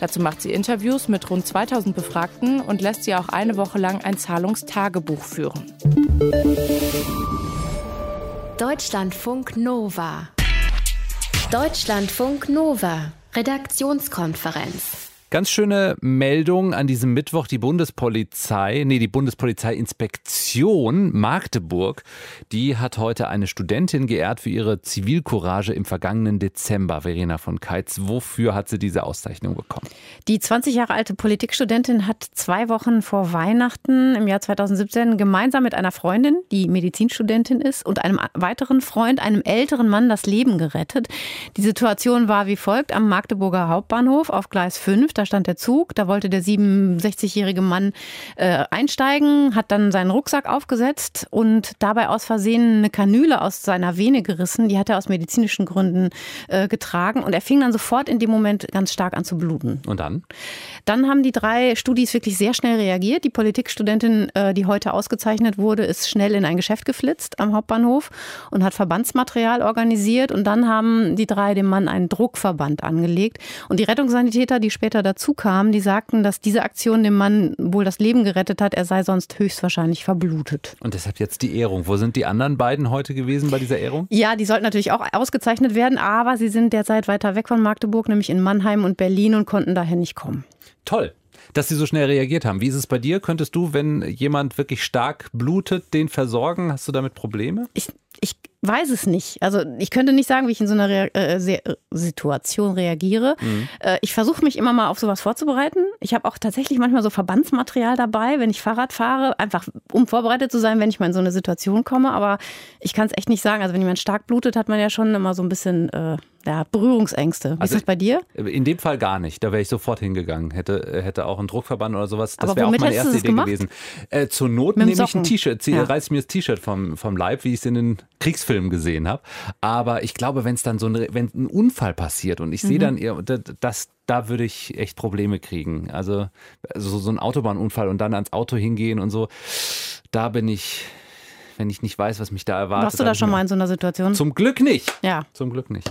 Dazu macht sie Interviews mit rund 2000 Befragten und lässt sie auch eine Woche lang ein Zahlungstagebuch führen. Deutschlandfunk Nova. Deutschlandfunk Nova. Redaktionskonferenz. Ganz schöne Meldung an diesem Mittwoch. Die Bundespolizei, nee, die Bundespolizeiinspektion Magdeburg, die hat heute eine Studentin geehrt für ihre Zivilcourage im vergangenen Dezember. Verena von Keitz, wofür hat sie diese Auszeichnung bekommen? Die 20 Jahre alte Politikstudentin hat zwei Wochen vor Weihnachten im Jahr 2017 gemeinsam mit einer Freundin, die Medizinstudentin ist, und einem weiteren Freund, einem älteren Mann, das Leben gerettet. Die Situation war wie folgt am Magdeburger Hauptbahnhof auf Gleis 5 da stand der Zug, da wollte der 67-jährige Mann äh, einsteigen, hat dann seinen Rucksack aufgesetzt und dabei aus Versehen eine Kanüle aus seiner Vene gerissen. Die hat er aus medizinischen Gründen äh, getragen und er fing dann sofort in dem Moment ganz stark an zu bluten. Und dann? Dann haben die drei Studis wirklich sehr schnell reagiert. Die Politikstudentin, äh, die heute ausgezeichnet wurde, ist schnell in ein Geschäft geflitzt am Hauptbahnhof und hat Verbandsmaterial organisiert. Und dann haben die drei dem Mann einen Druckverband angelegt. Und die Rettungssanitäter, die später dazu kamen, die sagten, dass diese Aktion dem Mann wohl das Leben gerettet hat. Er sei sonst höchstwahrscheinlich verblutet. Und deshalb jetzt die Ehrung. Wo sind die anderen beiden heute gewesen bei dieser Ehrung? Ja, die sollten natürlich auch ausgezeichnet werden, aber sie sind derzeit weiter weg von Magdeburg, nämlich in Mannheim und Berlin und konnten daher nicht kommen. Toll dass sie so schnell reagiert haben. Wie ist es bei dir? Könntest du, wenn jemand wirklich stark blutet, den versorgen? Hast du damit Probleme? Ich, ich weiß es nicht. Also ich könnte nicht sagen, wie ich in so einer Re äh, Situation reagiere. Mhm. Äh, ich versuche mich immer mal auf sowas vorzubereiten. Ich habe auch tatsächlich manchmal so Verbandsmaterial dabei, wenn ich Fahrrad fahre, einfach um vorbereitet zu sein, wenn ich mal in so eine Situation komme. Aber ich kann es echt nicht sagen. Also wenn jemand stark blutet, hat man ja schon immer so ein bisschen äh, ja, Berührungsängste. Wie also ist das bei dir? In dem Fall gar nicht. Da wäre ich sofort hingegangen. Hätte, hätte auch ein Druckverband oder sowas. Das wäre auch meine erste Idee gemacht? gewesen. Äh, zur Not nehme ich ein T-Shirt, ja. reiß mir das T-Shirt vom, vom Leib, wie ich es in den Kriegsfilmen gesehen habe. Aber ich glaube, wenn es dann so ein, wenn ein Unfall passiert und ich mhm. sehe dann, das, da würde ich echt Probleme kriegen. Also, also so ein Autobahnunfall und dann ans Auto hingehen und so, da bin ich wenn ich nicht weiß, was mich da erwartet. Warst du da schon mal in so einer Situation? Zum Glück nicht. Ja. Zum Glück nicht.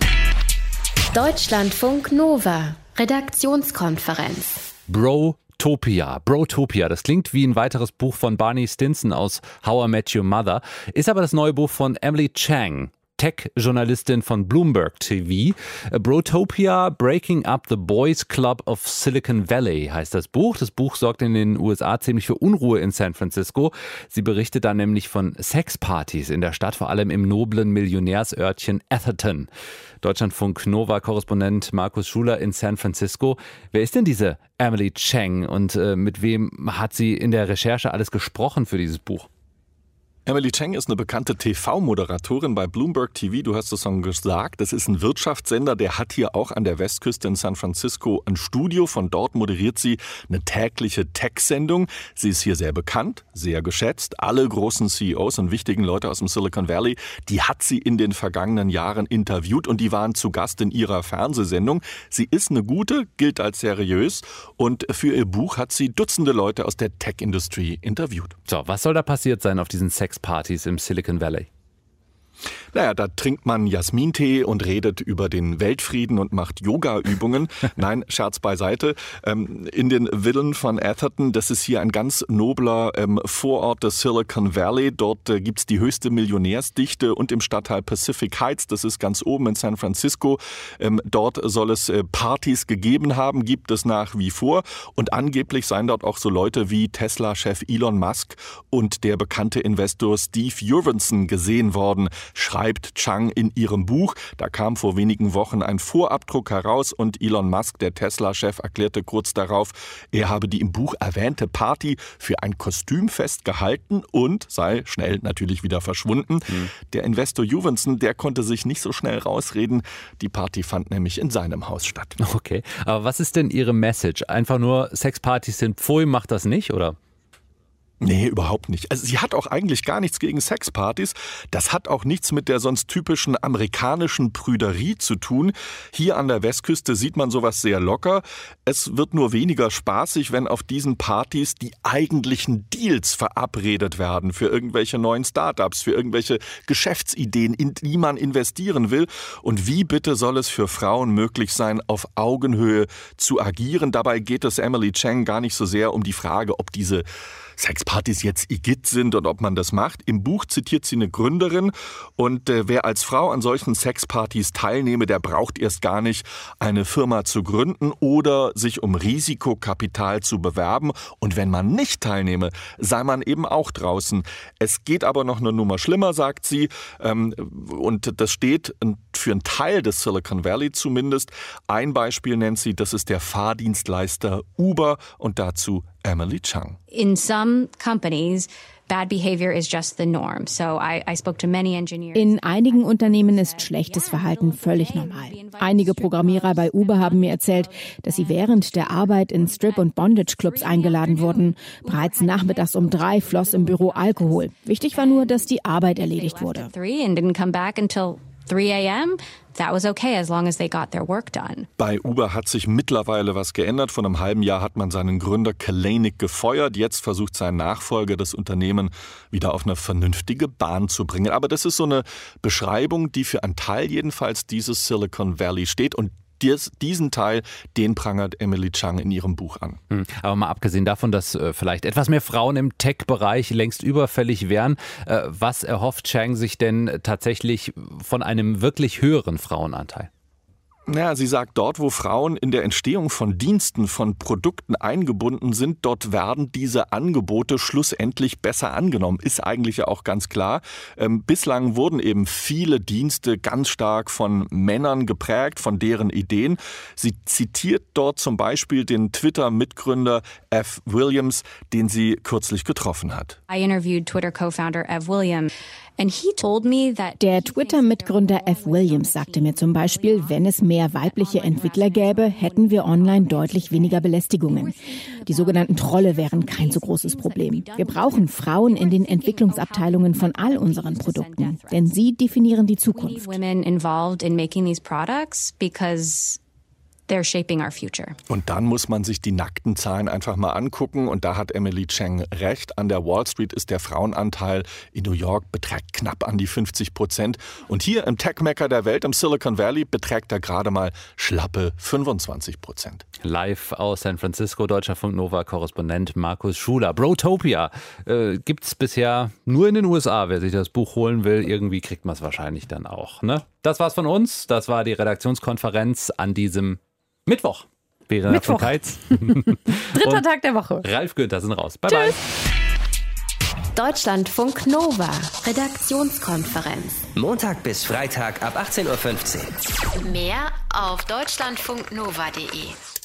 Deutschlandfunk Nova, Redaktionskonferenz. Brotopia. Brotopia, das klingt wie ein weiteres Buch von Barney Stinson aus How I Met Your Mother, ist aber das neue Buch von Emily Chang. Tech-Journalistin von Bloomberg TV. Brotopia Breaking Up the Boys Club of Silicon Valley heißt das Buch. Das Buch sorgt in den USA ziemlich für Unruhe in San Francisco. Sie berichtet da nämlich von Sexpartys in der Stadt, vor allem im noblen Millionärsörtchen Atherton. Deutschlandfunk Nova-Korrespondent Markus Schuler in San Francisco. Wer ist denn diese Emily Cheng und äh, mit wem hat sie in der Recherche alles gesprochen für dieses Buch? Emily Cheng ist eine bekannte TV-Moderatorin bei Bloomberg TV. Du hast es schon gesagt. Das ist ein Wirtschaftssender. Der hat hier auch an der Westküste in San Francisco ein Studio. Von dort moderiert sie eine tägliche Tech-Sendung. Sie ist hier sehr bekannt, sehr geschätzt. Alle großen CEOs und wichtigen Leute aus dem Silicon Valley, die hat sie in den vergangenen Jahren interviewt und die waren zu Gast in ihrer Fernsehsendung. Sie ist eine gute, gilt als seriös und für ihr Buch hat sie Dutzende Leute aus der Tech-Industrie interviewt. So, was soll da passiert sein auf diesen Sex Sexpartys im Silicon Valley. Naja, da trinkt man Jasmintee und redet über den Weltfrieden und macht Yoga-Übungen. <laughs> Nein, Scherz beiseite. Ähm, in den Villen von Atherton, das ist hier ein ganz nobler ähm, Vorort des Silicon Valley. Dort äh, es die höchste Millionärsdichte und im Stadtteil Pacific Heights, das ist ganz oben in San Francisco. Ähm, dort soll es äh, Partys gegeben haben, gibt es nach wie vor. Und angeblich seien dort auch so Leute wie Tesla-Chef Elon Musk und der bekannte Investor Steve Jurvenson gesehen worden schreibt Chang in ihrem Buch. Da kam vor wenigen Wochen ein Vorabdruck heraus und Elon Musk, der Tesla-Chef, erklärte kurz darauf, er habe die im Buch erwähnte Party für ein Kostümfest gehalten und sei schnell natürlich wieder verschwunden. Mhm. Der Investor Juvenson, der konnte sich nicht so schnell rausreden. Die Party fand nämlich in seinem Haus statt. Okay, aber was ist denn Ihre Message? Einfach nur Sexpartys sind Pfui, macht das nicht, oder? Nee, überhaupt nicht. Also sie hat auch eigentlich gar nichts gegen Sexpartys. Das hat auch nichts mit der sonst typischen amerikanischen Prüderie zu tun. Hier an der Westküste sieht man sowas sehr locker. Es wird nur weniger spaßig, wenn auf diesen Partys die eigentlichen Deals verabredet werden für irgendwelche neuen Startups, für irgendwelche Geschäftsideen, in die man investieren will. Und wie bitte soll es für Frauen möglich sein, auf Augenhöhe zu agieren? Dabei geht es Emily Chang gar nicht so sehr um die Frage, ob diese Sexpartys jetzt Igitt sind und ob man das macht. Im Buch zitiert sie eine Gründerin und äh, wer als Frau an solchen Sexpartys teilnehme, der braucht erst gar nicht eine Firma zu gründen oder sich um Risikokapital zu bewerben. Und wenn man nicht teilnehme, sei man eben auch draußen. Es geht aber noch eine Nummer schlimmer, sagt sie. Ähm, und das steht für einen Teil des Silicon Valley zumindest. Ein Beispiel nennt sie, das ist der Fahrdienstleister Uber und dazu Emily Chung. In some companies, Bad behavior is just the norm. So I, I spoke to many engineers. In einigen Unternehmen ist schlechtes Verhalten völlig normal. Einige Programmierer bei Uber haben mir erzählt, dass sie während der Arbeit in Strip- und Bondage-Clubs eingeladen wurden. Bereits nachmittags um drei floss im Büro Alkohol. Wichtig war nur, dass die Arbeit erledigt wurde. 3 a.m., that was okay as long as they got their work done. Bei Uber hat sich mittlerweile was geändert. Vor einem halben Jahr hat man seinen Gründer Kalanick gefeuert. Jetzt versucht sein Nachfolger, das Unternehmen wieder auf eine vernünftige Bahn zu bringen. Aber das ist so eine Beschreibung, die für einen Teil jedenfalls dieses Silicon Valley steht. Und dies, diesen Teil, den prangert Emily Chang in ihrem Buch an. Hm, aber mal abgesehen davon, dass äh, vielleicht etwas mehr Frauen im Tech-Bereich längst überfällig wären, äh, was erhofft Chang sich denn tatsächlich von einem wirklich höheren Frauenanteil? Naja, sie sagt, dort, wo Frauen in der Entstehung von Diensten, von Produkten eingebunden sind, dort werden diese Angebote schlussendlich besser angenommen. Ist eigentlich ja auch ganz klar. Ähm, bislang wurden eben viele Dienste ganz stark von Männern geprägt, von deren Ideen. Sie zitiert dort zum Beispiel den Twitter-Mitgründer F. Williams, den sie kürzlich getroffen hat. I interviewed Twitter co-founder F. Williams. Der Twitter-Mitgründer F. Williams sagte mir zum Beispiel, wenn es mehr weibliche Entwickler gäbe, hätten wir online deutlich weniger Belästigungen. Die sogenannten Trolle wären kein so großes Problem. Wir brauchen Frauen in den Entwicklungsabteilungen von all unseren Produkten, denn sie definieren die Zukunft. They're shaping our future. Und dann muss man sich die nackten Zahlen einfach mal angucken. Und da hat Emily Cheng recht. An der Wall Street ist der Frauenanteil in New York beträgt knapp an die 50 Prozent. Und hier im Tech-Mecker der Welt, im Silicon Valley, beträgt er gerade mal schlappe 25 Prozent. Live aus San Francisco, Deutscher Funk Nova Korrespondent Markus Schuler. Brotopia äh, gibt es bisher nur in den USA. Wer sich das Buch holen will, irgendwie kriegt man es wahrscheinlich dann auch. Ne? Das war's von uns. Das war die Redaktionskonferenz an diesem Mittwoch. Vera Mittwoch. <laughs> Dritter Tag der Woche. Ralf Günther sind raus. Bye Tschüss. bye. Deutschlandfunk Nova, Redaktionskonferenz. Montag bis Freitag ab 18.15 Uhr. Mehr auf deutschlandfunknova.de.